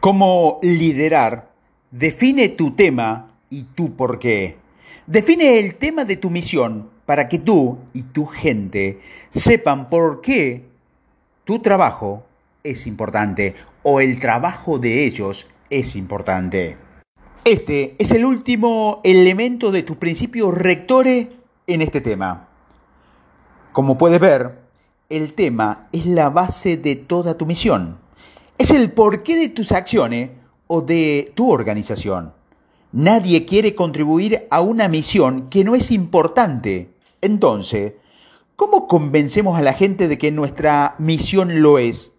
¿Cómo liderar? Define tu tema y tu por qué. Define el tema de tu misión para que tú y tu gente sepan por qué tu trabajo es importante o el trabajo de ellos es importante. Este es el último elemento de tus principios rectores en este tema. Como puedes ver, el tema es la base de toda tu misión es el porqué de tus acciones o de tu organización. Nadie quiere contribuir a una misión que no es importante. Entonces, ¿cómo convencemos a la gente de que nuestra misión lo es?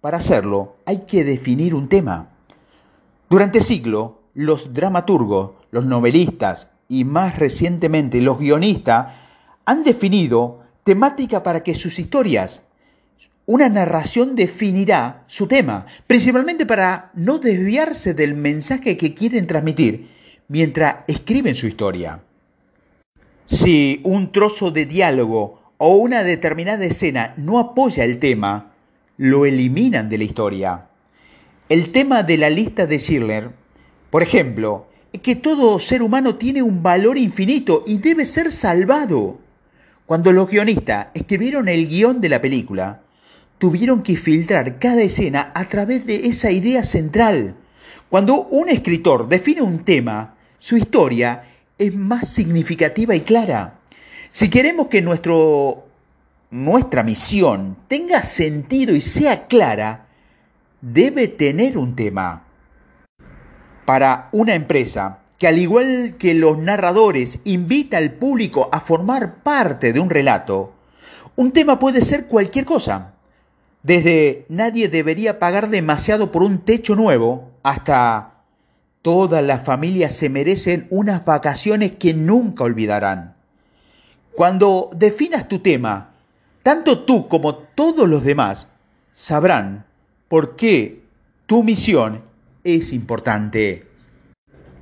Para hacerlo, hay que definir un tema. Durante siglos, los dramaturgos, los novelistas y más recientemente los guionistas han definido temática para que sus historias una narración definirá su tema, principalmente para no desviarse del mensaje que quieren transmitir mientras escriben su historia. Si un trozo de diálogo o una determinada escena no apoya el tema, lo eliminan de la historia. El tema de la lista de Schiller, por ejemplo, es que todo ser humano tiene un valor infinito y debe ser salvado. Cuando los guionistas escribieron el guion de la película, tuvieron que filtrar cada escena a través de esa idea central. Cuando un escritor define un tema, su historia es más significativa y clara. Si queremos que nuestro, nuestra misión tenga sentido y sea clara, debe tener un tema. Para una empresa que al igual que los narradores invita al público a formar parte de un relato, un tema puede ser cualquier cosa. Desde nadie debería pagar demasiado por un techo nuevo hasta todas las familias se merecen unas vacaciones que nunca olvidarán. Cuando definas tu tema, tanto tú como todos los demás sabrán por qué tu misión es importante.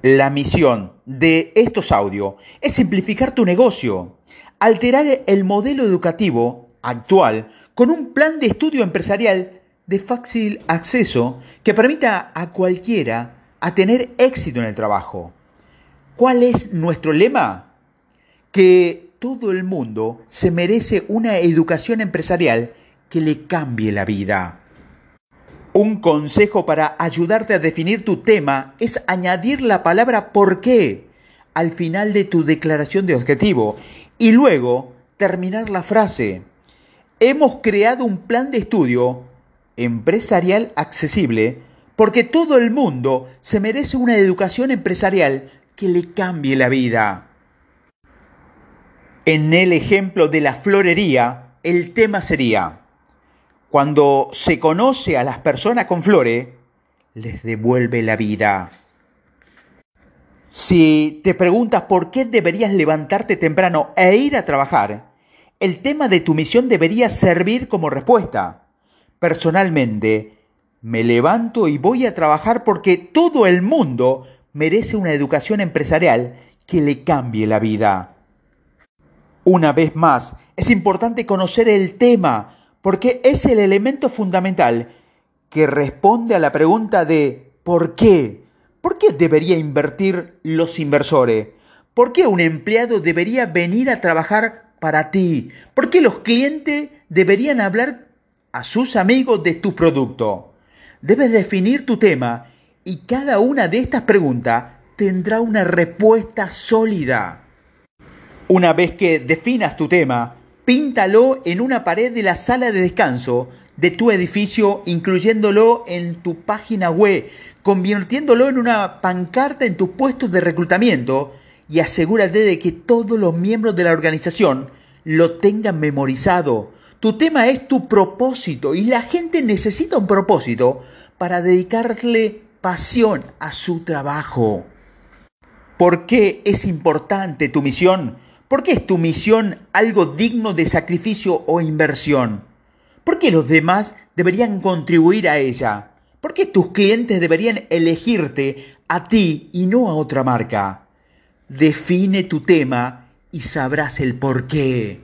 La misión de estos audios es simplificar tu negocio, alterar el modelo educativo actual con un plan de estudio empresarial de fácil acceso que permita a cualquiera a tener éxito en el trabajo. ¿Cuál es nuestro lema? Que todo el mundo se merece una educación empresarial que le cambie la vida. Un consejo para ayudarte a definir tu tema es añadir la palabra por qué al final de tu declaración de objetivo y luego terminar la frase hemos creado un plan de estudio empresarial accesible porque todo el mundo se merece una educación empresarial que le cambie la vida. En el ejemplo de la florería, el tema sería, cuando se conoce a las personas con flores, les devuelve la vida. Si te preguntas por qué deberías levantarte temprano e ir a trabajar, el tema de tu misión debería servir como respuesta. Personalmente, me levanto y voy a trabajar porque todo el mundo merece una educación empresarial que le cambie la vida. Una vez más, es importante conocer el tema porque es el elemento fundamental que responde a la pregunta de ¿por qué? ¿Por qué debería invertir los inversores? ¿Por qué un empleado debería venir a trabajar para ti? ¿Por qué los clientes deberían hablar a sus amigos de tu producto? Debes definir tu tema y cada una de estas preguntas tendrá una respuesta sólida. Una vez que definas tu tema, píntalo en una pared de la sala de descanso de tu edificio, incluyéndolo en tu página web, convirtiéndolo en una pancarta en tus puestos de reclutamiento y asegúrate de que todos los miembros de la organización lo tengan memorizado. Tu tema es tu propósito y la gente necesita un propósito para dedicarle pasión a su trabajo. ¿Por qué es importante tu misión? ¿Por qué es tu misión algo digno de sacrificio o inversión? ¿Por qué los demás deberían contribuir a ella? ¿Por qué tus clientes deberían elegirte a ti y no a otra marca? Define tu tema y sabrás el por qué.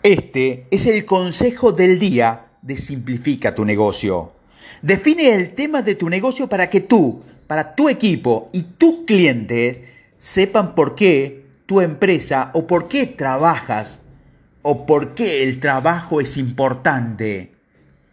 Este es el consejo del día de Simplifica tu negocio. Define el tema de tu negocio para que tú, para tu equipo y tus clientes sepan por qué tu empresa o por qué trabajas o por qué el trabajo es importante.